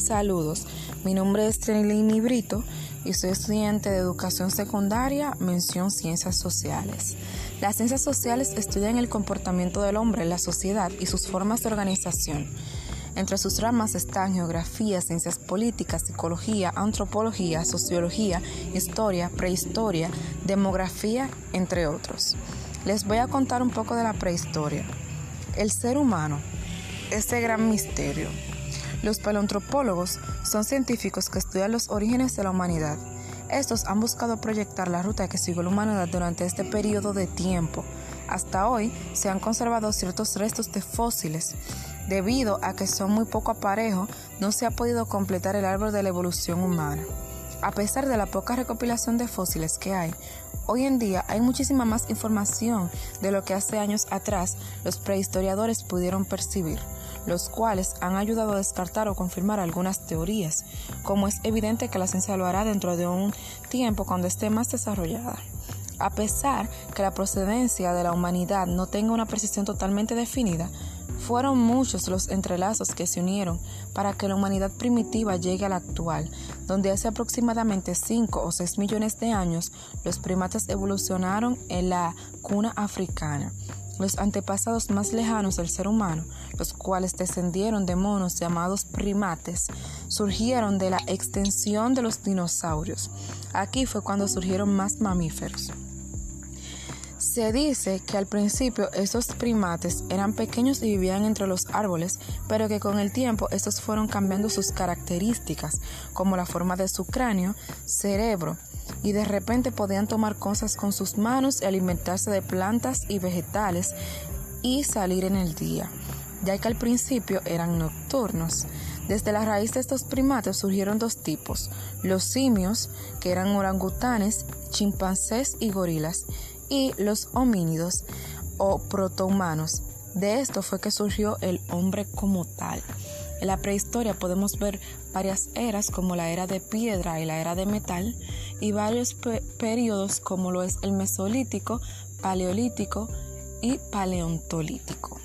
Saludos, mi nombre es Trinilini Brito y soy estudiante de educación secundaria, mención ciencias sociales. Las ciencias sociales estudian el comportamiento del hombre la sociedad y sus formas de organización. Entre sus ramas están geografía, ciencias políticas, psicología, antropología, sociología, historia, prehistoria, demografía, entre otros. Les voy a contar un poco de la prehistoria. El ser humano, ese gran misterio. Los paleontropólogos son científicos que estudian los orígenes de la humanidad. Estos han buscado proyectar la ruta que siguió la humanidad durante este periodo de tiempo. Hasta hoy se han conservado ciertos restos de fósiles. Debido a que son muy poco aparejos, no se ha podido completar el árbol de la evolución humana. A pesar de la poca recopilación de fósiles que hay, hoy en día hay muchísima más información de lo que hace años atrás los prehistoriadores pudieron percibir, los cuales han ayudado a descartar o confirmar algunas teorías, como es evidente que la ciencia lo hará dentro de un tiempo cuando esté más desarrollada. A pesar que la procedencia de la humanidad no tenga una precisión totalmente definida, fueron muchos los entrelazos que se unieron para que la humanidad primitiva llegue a la actual, donde hace aproximadamente 5 o 6 millones de años los primates evolucionaron en la cuna africana. Los antepasados más lejanos del ser humano, los cuales descendieron de monos llamados primates, surgieron de la extensión de los dinosaurios. Aquí fue cuando surgieron más mamíferos. Se dice que al principio estos primates eran pequeños y vivían entre los árboles, pero que con el tiempo estos fueron cambiando sus características, como la forma de su cráneo, cerebro, y de repente podían tomar cosas con sus manos y alimentarse de plantas y vegetales y salir en el día, ya que al principio eran nocturnos. Desde la raíz de estos primates surgieron dos tipos, los simios, que eran orangutanes, chimpancés y gorilas, y los homínidos o protohumanos. De esto fue que surgió el hombre como tal. En la prehistoria podemos ver varias eras como la era de piedra y la era de metal y varios periodos como lo es el mesolítico, paleolítico y paleontolítico.